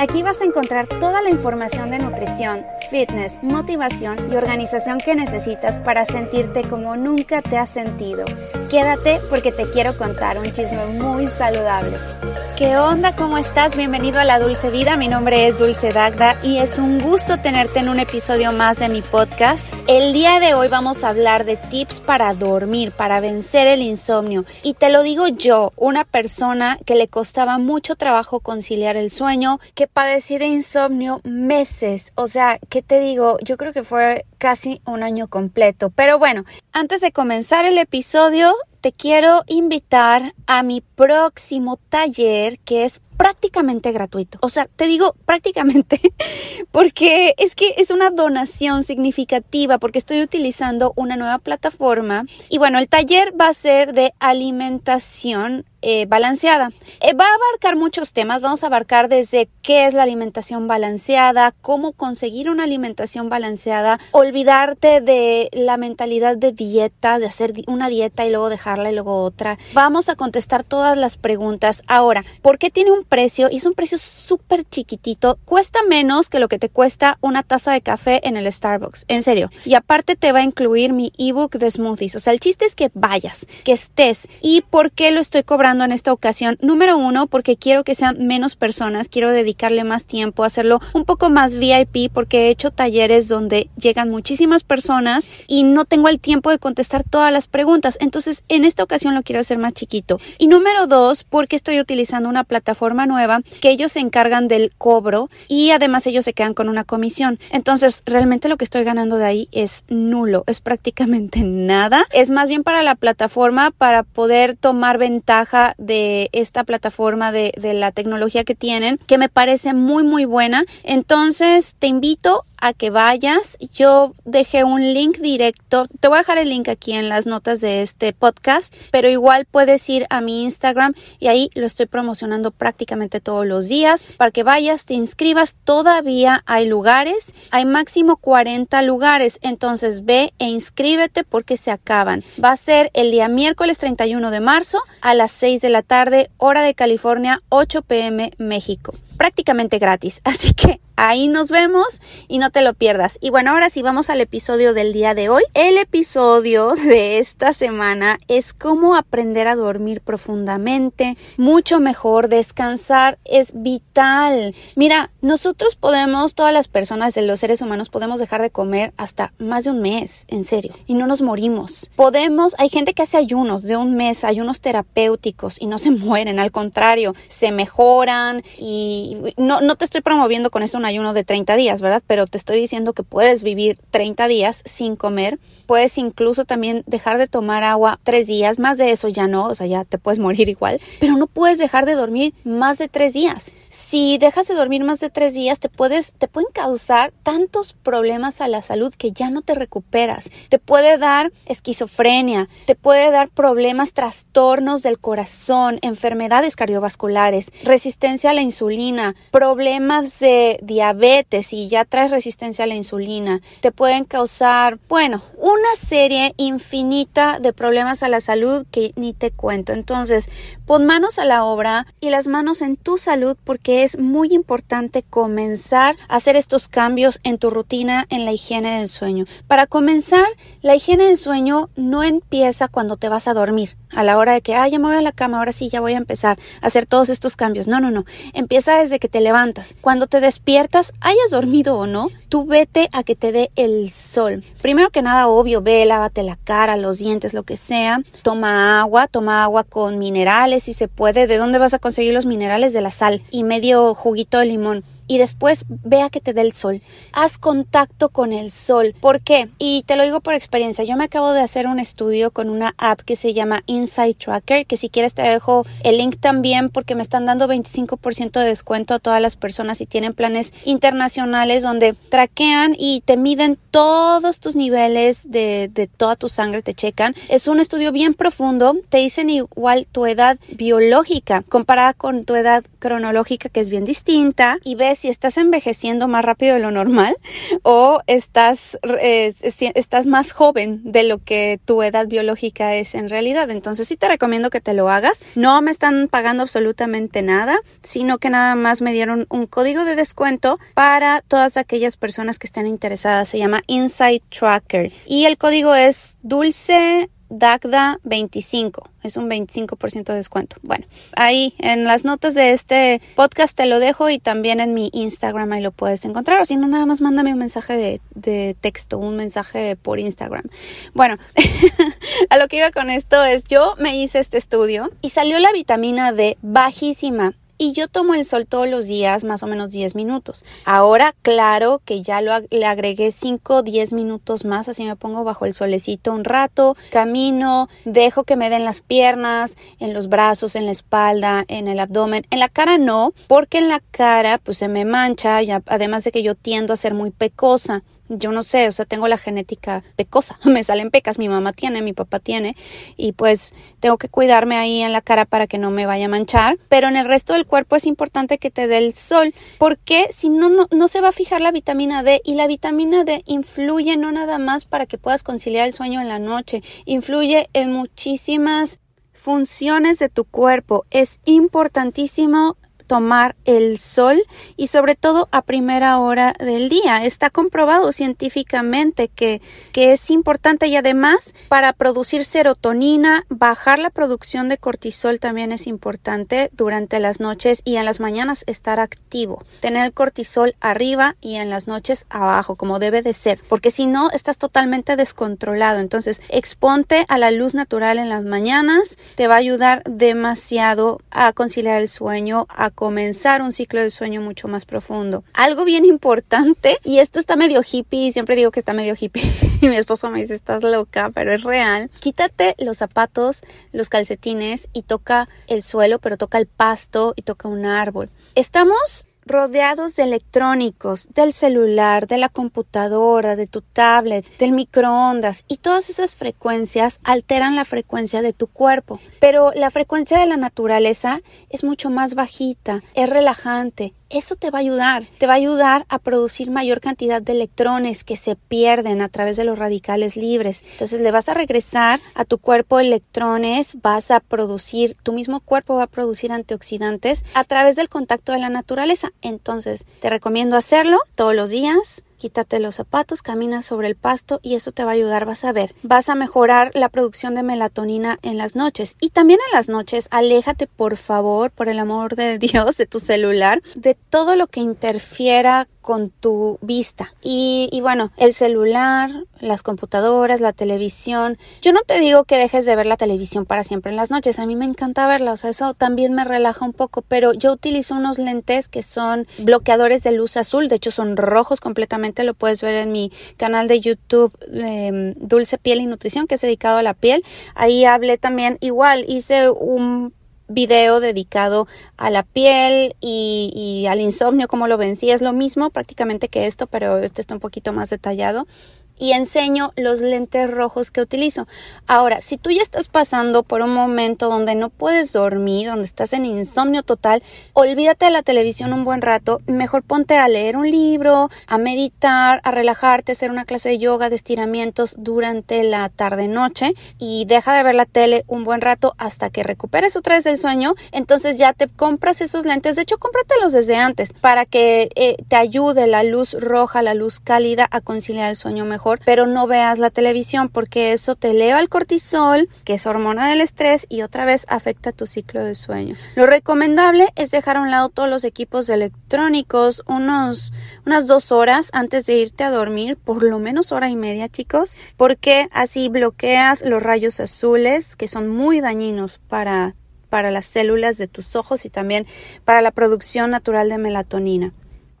Aquí vas a encontrar toda la información de nutrición, fitness, motivación y organización que necesitas para sentirte como nunca te has sentido. Quédate porque te quiero contar un chisme muy saludable. ¿Qué onda? ¿Cómo estás? Bienvenido a La Dulce Vida. Mi nombre es Dulce Dagda y es un gusto tenerte en un episodio más de mi podcast. El día de hoy vamos a hablar de tips para dormir, para vencer el insomnio. Y te lo digo yo, una persona que le costaba mucho trabajo conciliar el sueño, que padecí de insomnio meses. O sea, ¿qué te digo? Yo creo que fue casi un año completo. Pero bueno, antes de comenzar el episodio, te quiero invitar a mi próximo taller que es prácticamente gratuito. O sea, te digo prácticamente porque es que es una donación significativa porque estoy utilizando una nueva plataforma y bueno, el taller va a ser de alimentación eh, balanceada. Eh, va a abarcar muchos temas, vamos a abarcar desde qué es la alimentación balanceada, cómo conseguir una alimentación balanceada, olvidarte de la mentalidad de dieta, de hacer una dieta y luego y luego otra. Vamos a contestar todas las preguntas. Ahora, ¿por qué tiene un precio? Y es un precio súper chiquitito, cuesta menos que lo que te cuesta una taza de café en el Starbucks, en serio. Y aparte te va a incluir mi ebook de smoothies. O sea, el chiste es que vayas, que estés. ¿Y por qué lo estoy cobrando? en esta ocasión. Número uno, porque quiero que sean menos personas, quiero dedicarle más tiempo, hacerlo un poco más VIP, porque he hecho talleres donde llegan muchísimas personas y no tengo el tiempo de contestar todas las preguntas. Entonces, en esta ocasión lo quiero hacer más chiquito. Y número dos, porque estoy utilizando una plataforma nueva que ellos se encargan del cobro y además ellos se quedan con una comisión. Entonces, realmente lo que estoy ganando de ahí es nulo, es prácticamente nada. Es más bien para la plataforma para poder tomar ventaja de esta plataforma de, de la tecnología que tienen, que me parece muy muy buena. Entonces te invito a que vayas. Yo dejé un link directo. Te voy a dejar el link aquí en las notas de este podcast, pero igual puedes ir a mi Instagram y ahí lo estoy promocionando prácticamente todos los días para que vayas, te inscribas. Todavía hay lugares, hay máximo 40 lugares, entonces ve e inscríbete porque se acaban. Va a ser el día miércoles 31 de marzo a las 6 de la tarde, hora de California, 8 pm México prácticamente gratis. Así que ahí nos vemos y no te lo pierdas. Y bueno, ahora sí vamos al episodio del día de hoy. El episodio de esta semana es cómo aprender a dormir profundamente, mucho mejor, descansar es vital. Mira, nosotros podemos, todas las personas los seres humanos podemos dejar de comer hasta más de un mes, en serio, y no nos morimos. Podemos, hay gente que hace ayunos de un mes, ayunos terapéuticos y no se mueren, al contrario, se mejoran y no, no te estoy promoviendo con eso un ayuno de 30 días, ¿verdad? Pero te estoy diciendo que puedes vivir 30 días sin comer. Puedes incluso también dejar de tomar agua tres días. Más de eso ya no, o sea, ya te puedes morir igual. Pero no puedes dejar de dormir más de tres días. Si dejas de dormir más de tres días, te puedes, te pueden causar tantos problemas a la salud que ya no te recuperas. Te puede dar esquizofrenia, te puede dar problemas, trastornos del corazón, enfermedades cardiovasculares, resistencia a la insulina problemas de diabetes y ya traes resistencia a la insulina, te pueden causar, bueno, una serie infinita de problemas a la salud que ni te cuento. Entonces, pon manos a la obra y las manos en tu salud porque es muy importante comenzar a hacer estos cambios en tu rutina en la higiene del sueño. Para comenzar, la higiene del sueño no empieza cuando te vas a dormir a la hora de que, ah, ya me voy a la cama, ahora sí ya voy a empezar a hacer todos estos cambios. No, no, no. Empieza desde que te levantas. Cuando te despiertas, hayas dormido o no, tú vete a que te dé el sol. Primero que nada, obvio, ve, lávate la cara, los dientes, lo que sea. Toma agua, toma agua con minerales si se puede. ¿De dónde vas a conseguir los minerales? De la sal y medio juguito de limón y después vea que te dé el sol. Haz contacto con el sol. ¿Por qué? Y te lo digo por experiencia. Yo me acabo de hacer un estudio con una app que se llama Insight Tracker, que si quieres te dejo el link también porque me están dando 25% de descuento a todas las personas y tienen planes internacionales donde traquean y te miden todos tus niveles de, de toda tu sangre, te checan. Es un estudio bien profundo. Te dicen igual tu edad biológica comparada con tu edad cronológica que es bien distinta y ves si estás envejeciendo más rápido de lo normal o estás, eh, estás más joven de lo que tu edad biológica es en realidad. Entonces sí te recomiendo que te lo hagas. No me están pagando absolutamente nada, sino que nada más me dieron un código de descuento para todas aquellas personas que estén interesadas. Se llama Insight Tracker y el código es dulce DACDA 25. Es un 25% de descuento. Bueno, ahí en las notas de este podcast te lo dejo y también en mi Instagram ahí lo puedes encontrar. O si no, nada más mándame un mensaje de, de texto, un mensaje por Instagram. Bueno, a lo que iba con esto es yo me hice este estudio y salió la vitamina D bajísima y yo tomo el sol todos los días, más o menos 10 minutos. Ahora, claro que ya lo, le agregué 5 o 10 minutos más, así me pongo bajo el solecito un rato, camino, dejo que me den las piernas, en los brazos, en la espalda, en el abdomen. En la cara no, porque en la cara pues se me mancha, además de que yo tiendo a ser muy pecosa yo no sé, o sea, tengo la genética pecosa, me salen pecas, mi mamá tiene, mi papá tiene, y pues tengo que cuidarme ahí en la cara para que no me vaya a manchar, pero en el resto del cuerpo es importante que te dé el sol, porque si no, no, no se va a fijar la vitamina D y la vitamina D influye no nada más para que puedas conciliar el sueño en la noche, influye en muchísimas funciones de tu cuerpo. Es importantísimo tomar el sol y sobre todo a primera hora del día. Está comprobado científicamente que, que es importante y además para producir serotonina, bajar la producción de cortisol también es importante durante las noches y en las mañanas estar activo. Tener el cortisol arriba y en las noches abajo, como debe de ser, porque si no estás totalmente descontrolado. Entonces, exponte a la luz natural en las mañanas, te va a ayudar demasiado a conciliar el sueño, a comenzar un ciclo de sueño mucho más profundo. Algo bien importante, y esto está medio hippie, siempre digo que está medio hippie, y mi esposo me dice, estás loca, pero es real. Quítate los zapatos, los calcetines y toca el suelo, pero toca el pasto y toca un árbol. Estamos rodeados de electrónicos, del celular, de la computadora, de tu tablet, del microondas y todas esas frecuencias alteran la frecuencia de tu cuerpo. Pero la frecuencia de la naturaleza es mucho más bajita, es relajante, eso te va a ayudar, te va a ayudar a producir mayor cantidad de electrones que se pierden a través de los radicales libres. Entonces le vas a regresar a tu cuerpo electrones, vas a producir, tu mismo cuerpo va a producir antioxidantes a través del contacto de la naturaleza. Entonces te recomiendo hacerlo todos los días quítate los zapatos, camina sobre el pasto y eso te va a ayudar, vas a ver. Vas a mejorar la producción de melatonina en las noches y también en las noches aléjate por favor, por el amor de Dios, de tu celular, de todo lo que interfiera con tu vista. Y, bueno, el celular, las computadoras, la televisión. Yo no te digo que dejes de ver la televisión para siempre en las noches. A mí me encanta verla, o sea, eso también me relaja un poco, pero yo utilizo unos lentes que son bloqueadores de luz azul, de hecho son rojos completamente, lo puedes ver en mi canal de YouTube em, Dulce Piel y Nutrición, que es dedicado a la piel. Ahí hablé también, igual, hice un video dedicado a la piel y, al insomnio, como lo vencí. Es lo mismo prácticamente que esto, pero este está un poquito más detallado y enseño los lentes rojos que utilizo. Ahora, si tú ya estás pasando por un momento donde no puedes dormir, donde estás en insomnio total, olvídate de la televisión un buen rato, mejor ponte a leer un libro, a meditar, a relajarte, hacer una clase de yoga, de estiramientos durante la tarde noche y deja de ver la tele un buen rato hasta que recuperes otra vez el sueño, entonces ya te compras esos lentes, de hecho cómpratelos desde antes para que eh, te ayude la luz roja, la luz cálida a conciliar el sueño pero no veas la televisión porque eso te eleva el cortisol, que es hormona del estrés y otra vez afecta tu ciclo de sueño. Lo recomendable es dejar a un lado todos los equipos electrónicos unos, unas dos horas antes de irte a dormir, por lo menos hora y media chicos, porque así bloqueas los rayos azules que son muy dañinos para para las células de tus ojos y también para la producción natural de melatonina.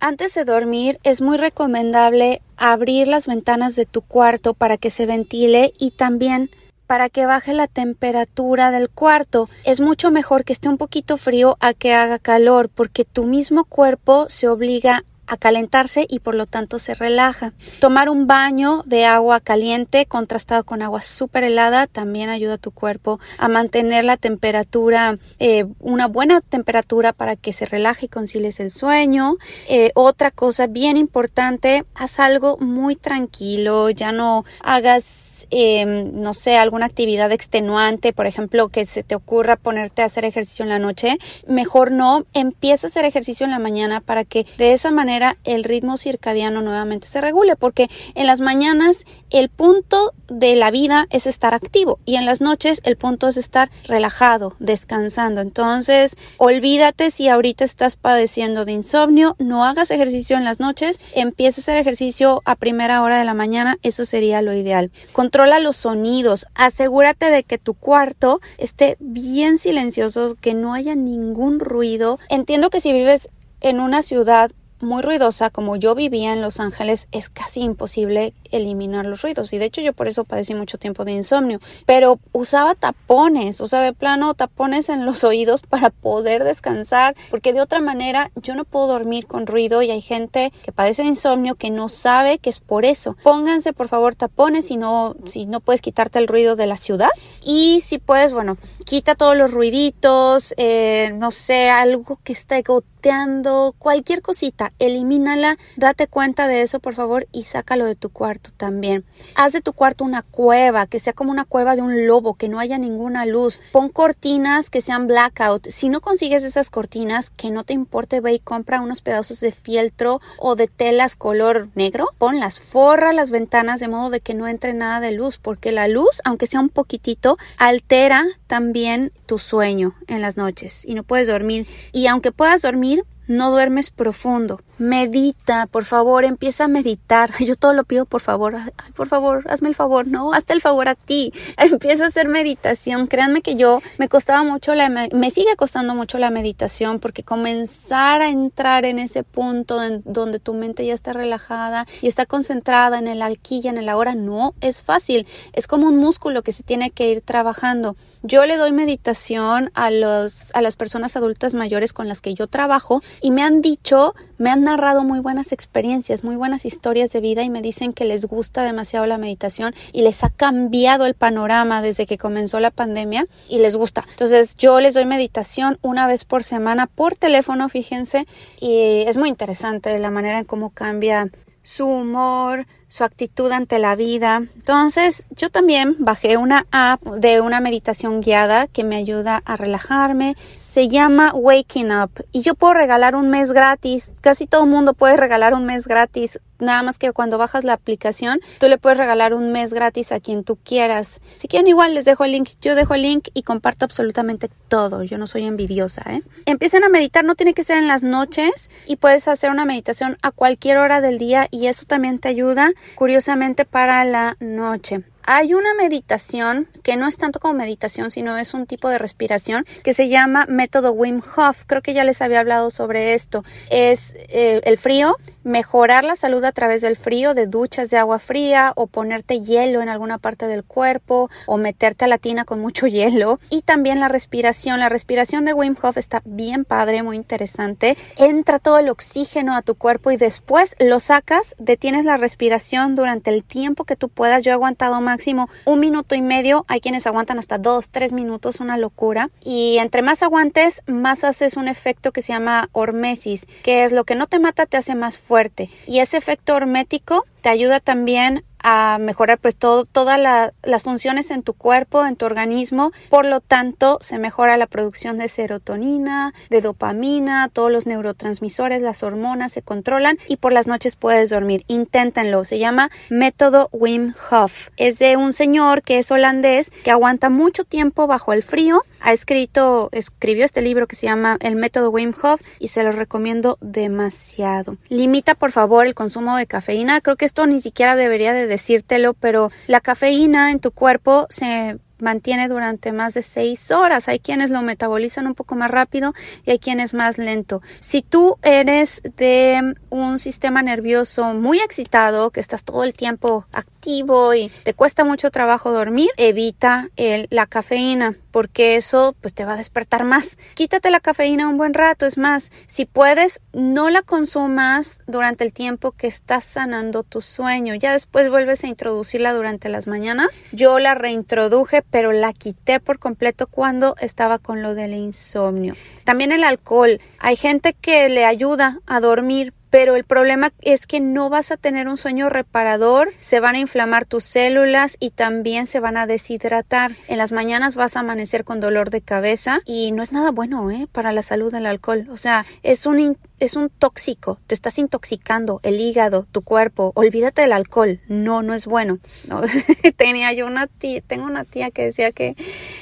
Antes de dormir es muy recomendable abrir las ventanas de tu cuarto para que se ventile y también para que baje la temperatura del cuarto. Es mucho mejor que esté un poquito frío a que haga calor porque tu mismo cuerpo se obliga a calentarse y por lo tanto se relaja. Tomar un baño de agua caliente contrastado con agua súper helada también ayuda a tu cuerpo a mantener la temperatura, eh, una buena temperatura para que se relaje y concilies el sueño. Eh, otra cosa bien importante, haz algo muy tranquilo, ya no hagas, em, no sé, alguna actividad extenuante, por ejemplo, que se te ocurra ponerte a hacer ejercicio en la noche. Mejor no, empieza a hacer ejercicio en la mañana para que de esa manera el ritmo circadiano nuevamente se regule, porque en las mañanas el punto de la vida es estar activo y en las noches el punto es estar relajado, descansando. Entonces, olvídate si ahorita estás padeciendo de insomnio, no hagas ejercicio en las noches, empieza a hacer ejercicio a primera hora de la mañana, eso sería lo ideal. Controla los sonidos, asegúrate de que tu cuarto esté bien silencioso, que no haya ningún ruido. Entiendo que si vives en una ciudad muy ruidosa, como yo vivía en Los Ángeles, es casi imposible eliminar los ruidos. Y de hecho yo por eso padecí mucho tiempo de insomnio. Pero usaba tapones, o sea, de plano tapones en los oídos para poder descansar, porque de otra manera yo no puedo dormir con ruido y hay gente que padece de insomnio que no sabe que es por eso. Pónganse por favor tapones si no, si no puedes quitarte el ruido de la ciudad. Y si puedes, bueno, quita todos los ruiditos, eh, no sé, algo que esté goteando, cualquier cosita, elimínala, date cuenta de eso por favor y sácalo de tu cuarto también. Haz de tu cuarto una cueva, que sea como una cueva de un lobo, que no haya ninguna luz. Pon cortinas que sean blackout. Si no consigues esas cortinas, que no te importe, ve y compra unos pedazos de fieltro o de telas color negro. Ponlas, forra las ventanas de modo de que no entre nada de luz, porque la luz, aunque sea un poquitito, altera también tu sueño en las noches y no puedes dormir. Y aunque puedas dormir, no duermes profundo. Medita, por favor, empieza a meditar. Yo todo lo pido, por favor. Ay, por favor, hazme el favor, no, hazte el favor a ti. Empieza a hacer meditación. Créanme que yo me costaba mucho la me sigue costando mucho la meditación porque comenzar a entrar en ese punto en donde tu mente ya está relajada y está concentrada en el aquí en el ahora no es fácil. Es como un músculo que se tiene que ir trabajando. Yo le doy meditación a los a las personas adultas mayores con las que yo trabajo y me han dicho, me han narrado muy buenas experiencias, muy buenas historias de vida y me dicen que les gusta demasiado la meditación y les ha cambiado el panorama desde que comenzó la pandemia y les gusta. Entonces yo les doy meditación una vez por semana por teléfono, fíjense, y es muy interesante la manera en cómo cambia su humor, su actitud ante la vida. Entonces, yo también bajé una app de una meditación guiada que me ayuda a relajarme. Se llama Waking Up y yo puedo regalar un mes gratis. Casi todo el mundo puede regalar un mes gratis. Nada más que cuando bajas la aplicación, tú le puedes regalar un mes gratis a quien tú quieras. Si quieren igual, les dejo el link. Yo dejo el link y comparto absolutamente todo. Yo no soy envidiosa, ¿eh? Empiecen a meditar, no tiene que ser en las noches y puedes hacer una meditación a cualquier hora del día y eso también te ayuda curiosamente para la noche. Hay una meditación que no es tanto como meditación, sino es un tipo de respiración que se llama método Wim Hof. Creo que ya les había hablado sobre esto. Es eh, el frío, mejorar la salud a través del frío, de duchas de agua fría o ponerte hielo en alguna parte del cuerpo o meterte a la tina con mucho hielo. Y también la respiración. La respiración de Wim Hof está bien padre, muy interesante. Entra todo el oxígeno a tu cuerpo y después lo sacas, detienes la respiración durante el tiempo que tú puedas. Yo he aguantado más máximo un minuto y medio. Hay quienes aguantan hasta dos, tres minutos, una locura. Y entre más aguantes, más haces un efecto que se llama hormesis, que es lo que no te mata, te hace más fuerte. Y ese efecto hormético te ayuda también a mejorar pues todo, todas las funciones en tu cuerpo, en tu organismo. Por lo tanto, se mejora la producción de serotonina, de dopamina, todos los neurotransmisores, las hormonas se controlan y por las noches puedes dormir. Inténtenlo. Se llama método Wim Hof. Es de un señor que es holandés que aguanta mucho tiempo bajo el frío. Ha escrito, escribió este libro que se llama El método Wim Hof y se lo recomiendo demasiado. Limita por favor el consumo de cafeína. Creo que esto ni siquiera debería de decírtelo, pero la cafeína en tu cuerpo se mantiene durante más de seis horas. Hay quienes lo metabolizan un poco más rápido y hay quienes más lento. Si tú eres de un sistema nervioso muy excitado, que estás todo el tiempo activo y te cuesta mucho trabajo dormir, evita el, la cafeína porque eso pues te va a despertar más. Quítate la cafeína un buen rato, es más, si puedes, no la consumas durante el tiempo que estás sanando tu sueño. Ya después vuelves a introducirla durante las mañanas. Yo la reintroduje, pero la quité por completo cuando estaba con lo del insomnio. También el alcohol. Hay gente que le ayuda a dormir, pero el problema es que no vas a tener un sueño reparador, se van a inflamar tus células y también se van a deshidratar. En las mañanas vas a amanecer con dolor de cabeza y no es nada bueno ¿eh? para la salud del alcohol. O sea, es un, es un tóxico, te estás intoxicando el hígado, tu cuerpo. Olvídate del alcohol, no, no es bueno. Tenía yo una tía, tengo una tía que decía que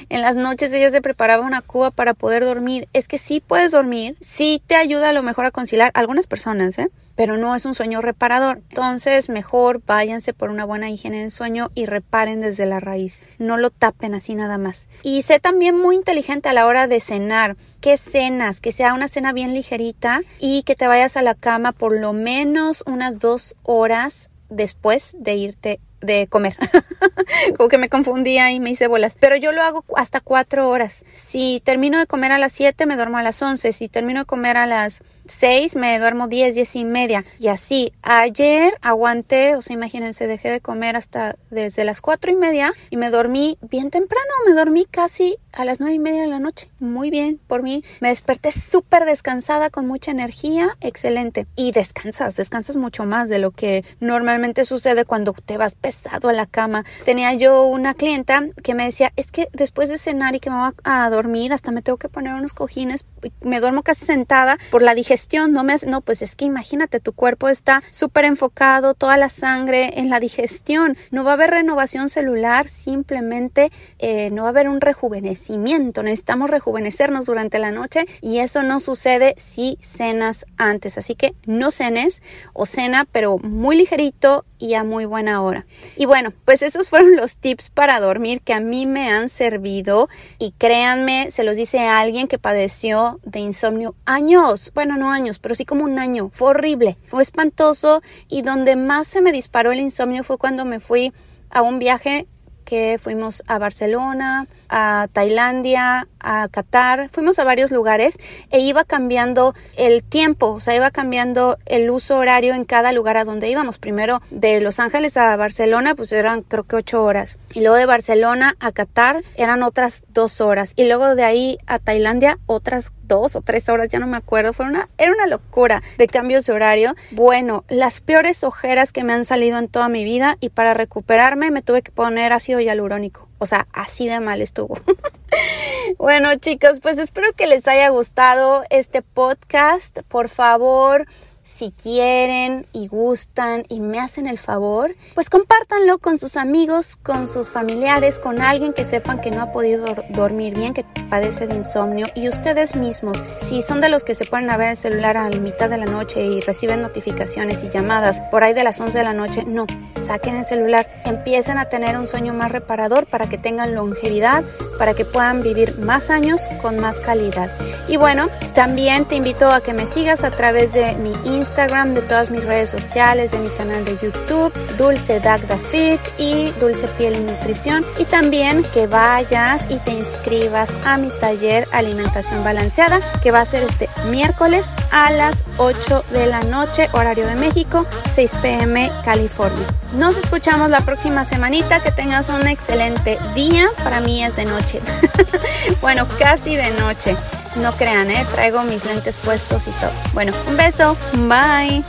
en las noches ella se preparaba una cuba para poder dormir. Es que sí puedes dormir, sí te ayuda a lo mejor a conciliar algunas personas, ¿eh? Pero no es un sueño reparador. Entonces, mejor váyanse por una buena higiene del sueño y reparen desde la raíz. No lo tapen así nada más. Y sé también muy inteligente a la hora de cenar. ¿Qué cenas? Que sea una cena bien ligerita y que te vayas a la cama por lo menos unas dos horas después de irte de comer. Como que me confundía y me hice bolas. Pero yo lo hago hasta cuatro horas. Si termino de comer a las siete, me duermo a las once. Si termino de comer a las 6 me duermo 10, 10 y media. Y así, ayer aguanté, o sea, imagínense, dejé de comer hasta desde las 4 y media y me dormí bien temprano, me dormí casi a las 9 y media de la noche. Muy bien, por mí. Me desperté súper descansada, con mucha energía, excelente. Y descansas, descansas mucho más de lo que normalmente sucede cuando te vas pesado a la cama. Tenía yo una clienta que me decía, es que después de cenar y que me voy a dormir, hasta me tengo que poner unos cojines, me duermo casi sentada por la digestión no me no, pues es que imagínate, tu cuerpo está súper enfocado, toda la sangre en la digestión, no va a haber renovación celular, simplemente eh, no va a haber un rejuvenecimiento, necesitamos rejuvenecernos durante la noche y eso no sucede si cenas antes, así que no cenes o cena, pero muy ligerito y a muy buena hora. Y bueno, pues esos fueron los tips para dormir que a mí me han servido y créanme, se los dice a alguien que padeció de insomnio años, bueno, no años, pero sí como un año. Fue horrible, fue espantoso y donde más se me disparó el insomnio fue cuando me fui a un viaje que fuimos a Barcelona, a Tailandia, a Qatar, fuimos a varios lugares e iba cambiando el tiempo, o sea, iba cambiando el uso horario en cada lugar a donde íbamos. Primero de Los Ángeles a Barcelona, pues eran creo que ocho horas. Y luego de Barcelona a Qatar eran otras dos horas. Y luego de ahí a Tailandia otras dos o tres horas, ya no me acuerdo, fue una, era una locura de cambios de horario. Bueno, las peores ojeras que me han salido en toda mi vida y para recuperarme me tuve que poner ácido hialurónico. O sea, así de mal estuvo. bueno, chicos, pues espero que les haya gustado este podcast. Por favor, si quieren y gustan y me hacen el favor, pues compártanlo con sus amigos, con sus familiares, con alguien que sepan que no ha podido dormir bien, que padece de insomnio y ustedes mismos, si son de los que se ponen a ver el celular a la mitad de la noche y reciben notificaciones y llamadas por ahí de las 11 de la noche, no, saquen el celular, empiecen a tener un sueño más reparador para que tengan longevidad, para que puedan vivir más años con más calidad. Y bueno, también te invito a que me sigas a través de mi Instagram, de todas mis redes sociales, de mi canal de YouTube, Dulce Dagda Fit y Dulce Piel y Nutrición. Y también que vayas y te inscribas a mi taller Alimentación Balanceada, que va a ser este miércoles a las 8 de la noche, horario de México, 6 pm California. Nos escuchamos la próxima semanita, que tengas un excelente día, para mí es de noche, bueno, casi de noche. No crean, ¿eh? Traigo mis lentes puestos y todo. Bueno, un beso. Bye.